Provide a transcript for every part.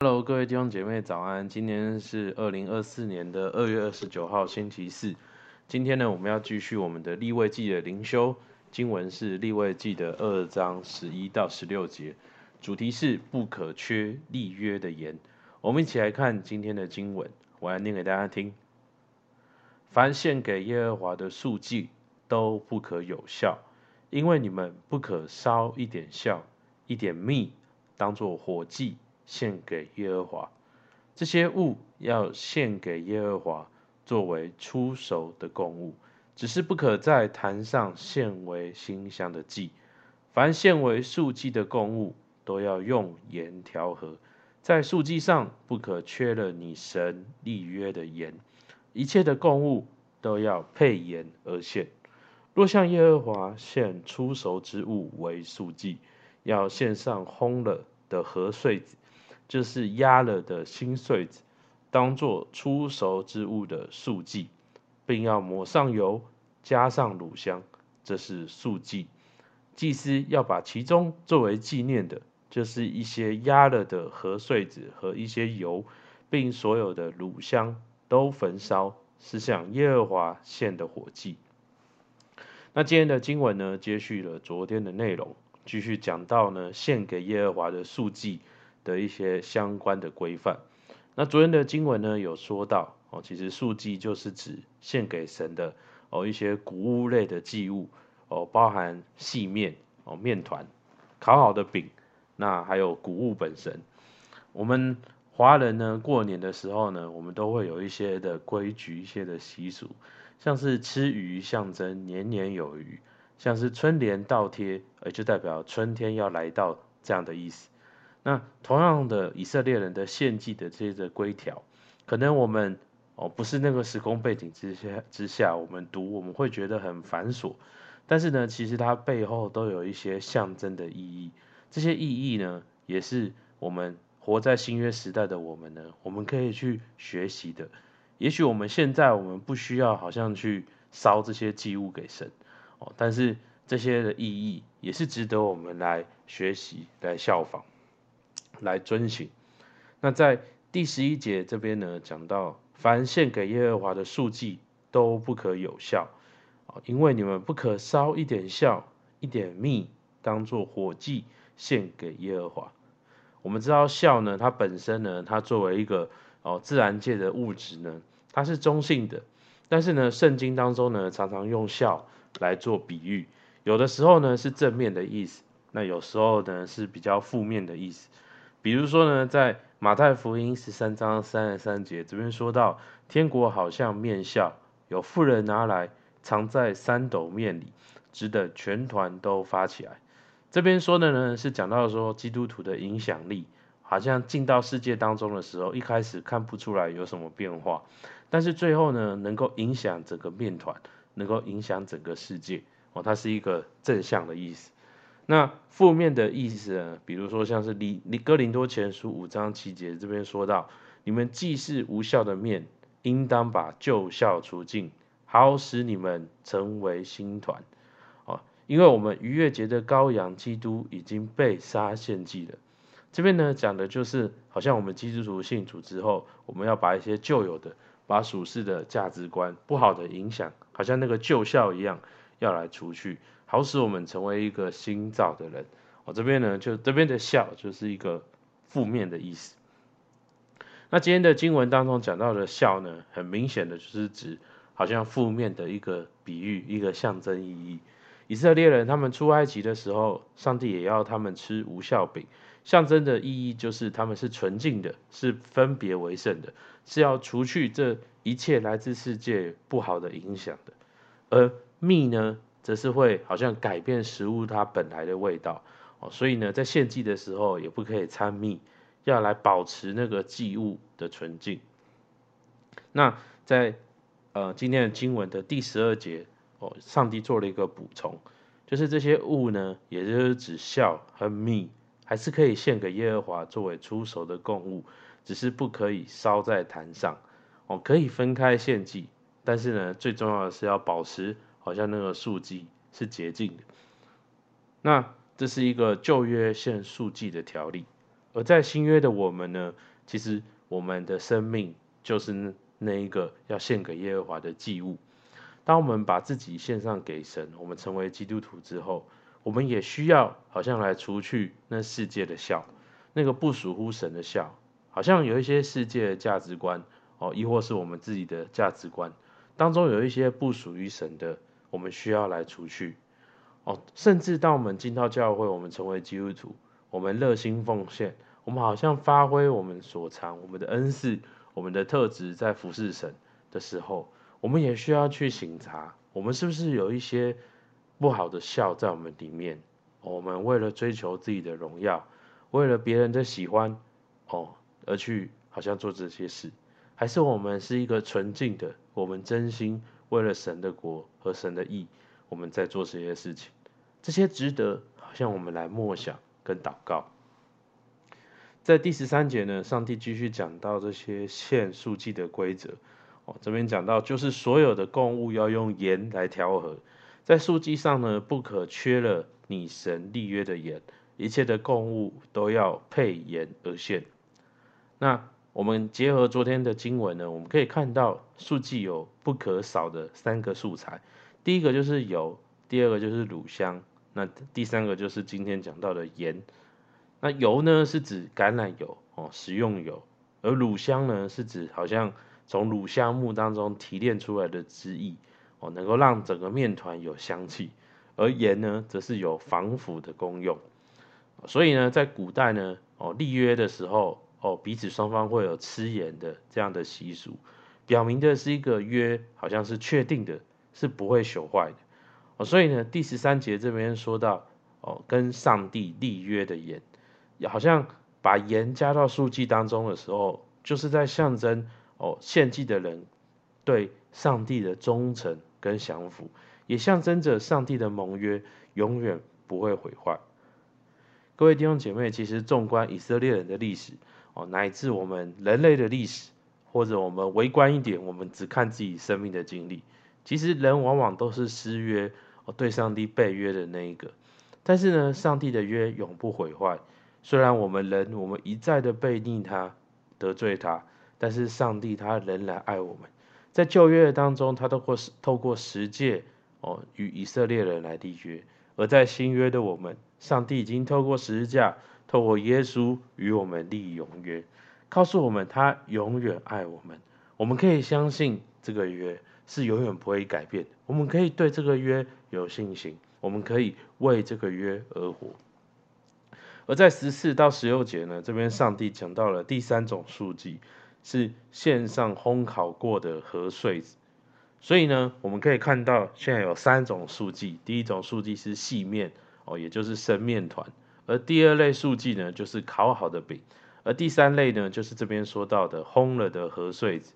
Hello，各位弟兄姐妹早安。今天是二零二四年的二月二十九号，星期四。今天呢，我们要继续我们的立位记的灵修，经文是立位记的二章十一到十六节，主题是不可缺立约的盐。我们一起来看今天的经文，我来念给大家听。凡献给耶和华的素祭都不可有效，因为你们不可烧一点笑、一点蜜，当做火祭。献给耶和华，这些物要献给耶和华，作为初熟的供物，只是不可在坛上献为馨香的祭。凡献为素祭的供物，都要用盐调和，在素祭上不可缺了你神立约的盐。一切的供物都要配盐而献。若向耶和华献初熟之物为素祭，要献上烘了的和穗。就是压了的新穗子，当作出熟之物的素祭，并要抹上油，加上乳香，这是素祭。祭司要把其中作为纪念的，就是一些压了的和穗子和一些油，并所有的乳香都焚烧，是向耶和华献的火祭。那今天的经文呢，接续了昨天的内容，继续讲到呢，献给耶和华的素祭。的一些相关的规范。那昨天的经文呢，有说到哦，其实素祭就是指献给神的哦一些谷物类的祭物哦，包含细面哦面团、烤好的饼，那还有谷物本身。我们华人呢，过年的时候呢，我们都会有一些的规矩、一些的习俗，像是吃鱼象征年年有余，像是春联倒贴，也就代表春天要来到这样的意思。那同样的，以色列人的献祭的这些的规条，可能我们哦不是那个时空背景之下之下，我们读我们会觉得很繁琐，但是呢，其实它背后都有一些象征的意义。这些意义呢，也是我们活在新约时代的我们呢，我们可以去学习的。也许我们现在我们不需要好像去烧这些祭物给神哦，但是这些的意义也是值得我们来学习、来效仿。来遵行。那在第十一节这边呢，讲到凡献给耶和华的素祭都不可有酵，因为你们不可烧一点笑、一点蜜，当做火祭献给耶和华。我们知道笑呢，它本身呢，它作为一个哦自然界的物质呢，它是中性的。但是呢，圣经当中呢，常常用笑来做比喻，有的时候呢是正面的意思，那有时候呢是比较负面的意思。比如说呢，在马太福音十三章三十三节这边说到，天国好像面酵，有妇人拿来藏在三斗面里，值得全团都发起来。这边说的呢，是讲到说基督徒的影响力，好像进到世界当中的时候，一开始看不出来有什么变化，但是最后呢，能够影响整个面团，能够影响整个世界哦，它是一个正向的意思。那负面的意思呢？比如说像是《你哥林多前书》五章七节这边说到，你们既是无效的面，应当把旧酵除尽，好使你们成为新团。哦，因为我们逾越节的羔羊基督已经被杀献祭了。这边呢讲的就是，好像我们基督徒信主之后，我们要把一些旧有的、把属世的价值观、不好的影响，好像那个旧酵一样，要来除去。好使我们成为一个新造的人。我这边呢，就这边的笑就是一个负面的意思。那今天的经文当中讲到的笑呢，很明显的就是指好像负面的一个比喻，一个象征意义。以色列人他们出埃及的时候，上帝也要他们吃无酵饼，象征的意义就是他们是纯净的，是分别为圣的，是要除去这一切来自世界不好的影响的。而蜜呢，则是会好像改变食物它本来的味道哦，所以呢，在献祭的时候也不可以掺蜜，要来保持那个祭物的纯净。那在呃今天的经文的第十二节哦，上帝做了一个补充，就是这些物呢，也就是指酵和蜜，还是可以献给耶和华作为出手的供物，只是不可以烧在坛上哦，可以分开献祭，但是呢，最重要的是要保持。好像那个素祭是洁净的，那这是一个旧约献素祭的条例，而在新约的我们呢，其实我们的生命就是那一个要献给耶和华的祭物。当我们把自己献上给神，我们成为基督徒之后，我们也需要好像来除去那世界的笑，那个不属乎神的笑，好像有一些世界的价值观哦，亦或是我们自己的价值观当中有一些不属于神的，我们需要来除去哦。甚至当我们进到教会，我们成为基督徒，我们热心奉献。我们好像发挥我们所长、我们的恩赐、我们的特质，在服侍神的时候，我们也需要去省察，我们是不是有一些不好的笑在我们里面？我们为了追求自己的荣耀，为了别人的喜欢，哦，而去好像做这些事，还是我们是一个纯净的，我们真心为了神的国和神的义，我们在做这些事情？这些值得好像我们来默想跟祷告。在第十三节呢，上帝继续讲到这些献素祭的规则。哦，这边讲到就是所有的供物要用盐来调和，在素祭上呢，不可缺了你神立约的盐，一切的供物都要配盐而献。那我们结合昨天的经文呢，我们可以看到素祭有不可少的三个素材，第一个就是油，第二个就是乳香，那第三个就是今天讲到的盐。那油呢，是指橄榄油哦，食用油；而乳香呢，是指好像从乳香木当中提炼出来的汁液哦，能够让整个面团有香气；而盐呢，则是有防腐的功用。所以呢，在古代呢，哦，立约的时候哦，彼此双方会有吃盐的这样的习俗，表明的是一个约，好像是确定的，是不会朽坏的。哦，所以呢，第十三节这边说到哦，跟上帝立约的盐。好像把盐加到素祭当中的时候，就是在象征哦，献祭的人对上帝的忠诚跟降服，也象征着上帝的盟约永远不会毁坏。各位弟兄姐妹，其实纵观以色列人的历史哦，乃至我们人类的历史，或者我们微观一点，我们只看自己生命的经历，其实人往往都是失约哦，对上帝背约的那一个。但是呢，上帝的约永不毁坏。虽然我们人，我们一再的背逆他、得罪他，但是上帝他仍然爱我们。在旧约当中，他都会透过十诫哦，与以色列人来立约；而在新约的我们，上帝已经透过十字架、透过耶稣与我们立永约，告诉我们他永远爱我们。我们可以相信这个约是永远不会改变。我们可以对这个约有信心，我们可以为这个约而活。而在十四到十六节呢，这边上帝讲到了第三种数据，是献上烘烤过的和穗子。所以呢，我们可以看到现在有三种素祭，第一种素祭是细面哦，也就是生面团；而第二类素祭呢，就是烤好的饼；而第三类呢，就是这边说到的烘了的和穗子。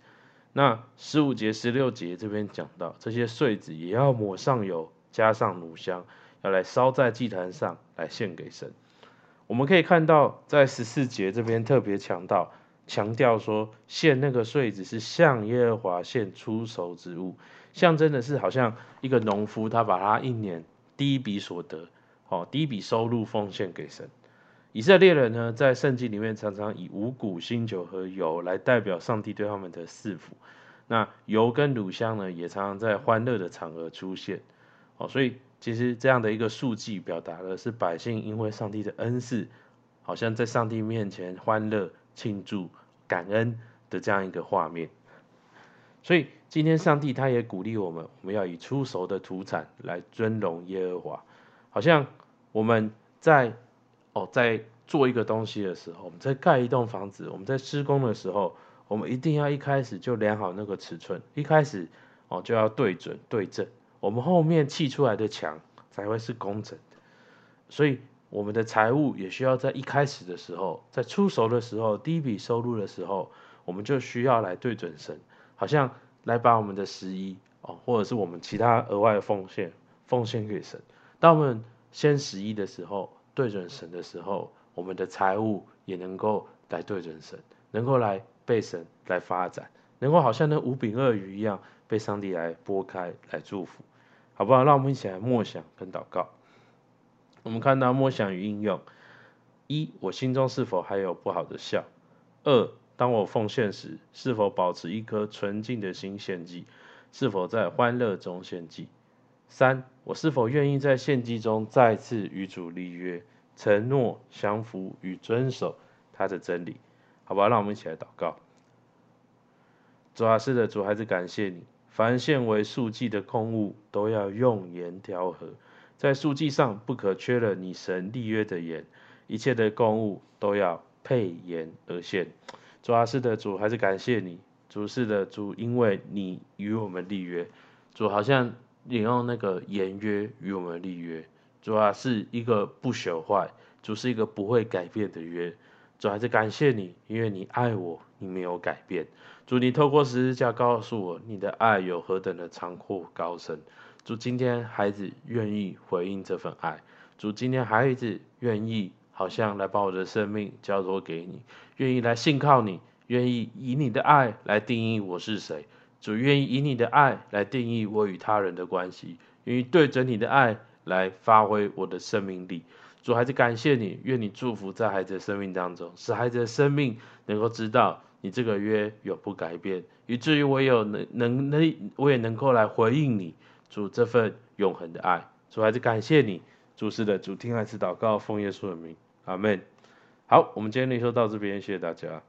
那十五节、十六节这边讲到，这些穗子也要抹上油，加上乳香，要来烧在祭坛上，来献给神。我们可以看到，在十四节这边特别强调，强调说献那个穗子是向耶和华献出熟之物，象征的是好像一个农夫，他把他一年第一笔所得，哦，第一笔收入奉献给神。以色列人呢，在圣经里面常常以五谷、新酒和油来代表上帝对他们的赐福。那油跟乳香呢，也常常在欢乐的场合出现。哦，所以。其实这样的一个数据，表达的是百姓因为上帝的恩赐，好像在上帝面前欢乐庆祝、感恩的这样一个画面。所以今天上帝他也鼓励我们，我们要以初熟的土产来尊荣耶和华。好像我们在哦在做一个东西的时候，我们在盖一栋房子，我们在施工的时候，我们一定要一开始就量好那个尺寸，一开始哦就要对准对正。我们后面砌出来的墙才会是工整的，所以我们的财务也需要在一开始的时候，在出手的时候，第一笔收入的时候，我们就需要来对准神，好像来把我们的十一哦，或者是我们其他额外的奉献奉献给神。当我们先十一的时候，对准神的时候，我们的财务也能够来对准神，能够来被神来发展，能够好像那五饼二鱼一样被上帝来拨开来祝福。好不好？让我们一起来默想跟祷告。我们看到默想与应用，一，我心中是否还有不好的笑？二，当我奉献时，是否保持一颗纯净的心献祭？是否在欢乐中献祭？三，我是否愿意在献祭中再次与主立约，承诺降服与遵守他的真理？好吧，让我们一起来祷告。主啊，是的，主还是感谢你，凡献为素祭的空物，都要用盐调和，在素祭上不可缺了你神立约的盐，一切的供物都要配盐而献。主啊，是的，主还是感谢你，主是的，主，因为你与我们立约，主好像引用那个盐约与我们立约，主啊，是一个不朽坏，主是一个不会改变的约，主还是感谢你，因为你爱我，你没有改变，主，你透过十字架告诉我你的爱有何等的长阔高深，主，今天孩子愿意回应这份爱，主，今天孩子愿意。好像来把我的生命交托给你，愿意来信靠你，愿意以你的爱来定义我是谁。主愿意以你的爱来定义我与他人的关系，愿意对着你的爱来发挥我的生命力。主孩子感谢你，愿你祝福在孩子的生命当中，使孩子的生命能够知道你这个约永不改变，以至于我有能能能，我也能够来回应你，主这份永恒的爱。主还是感谢你，主是的，主听孩子祷告，奉耶稣的名。阿门。好，我们今天的灵修到这边，谢谢大家。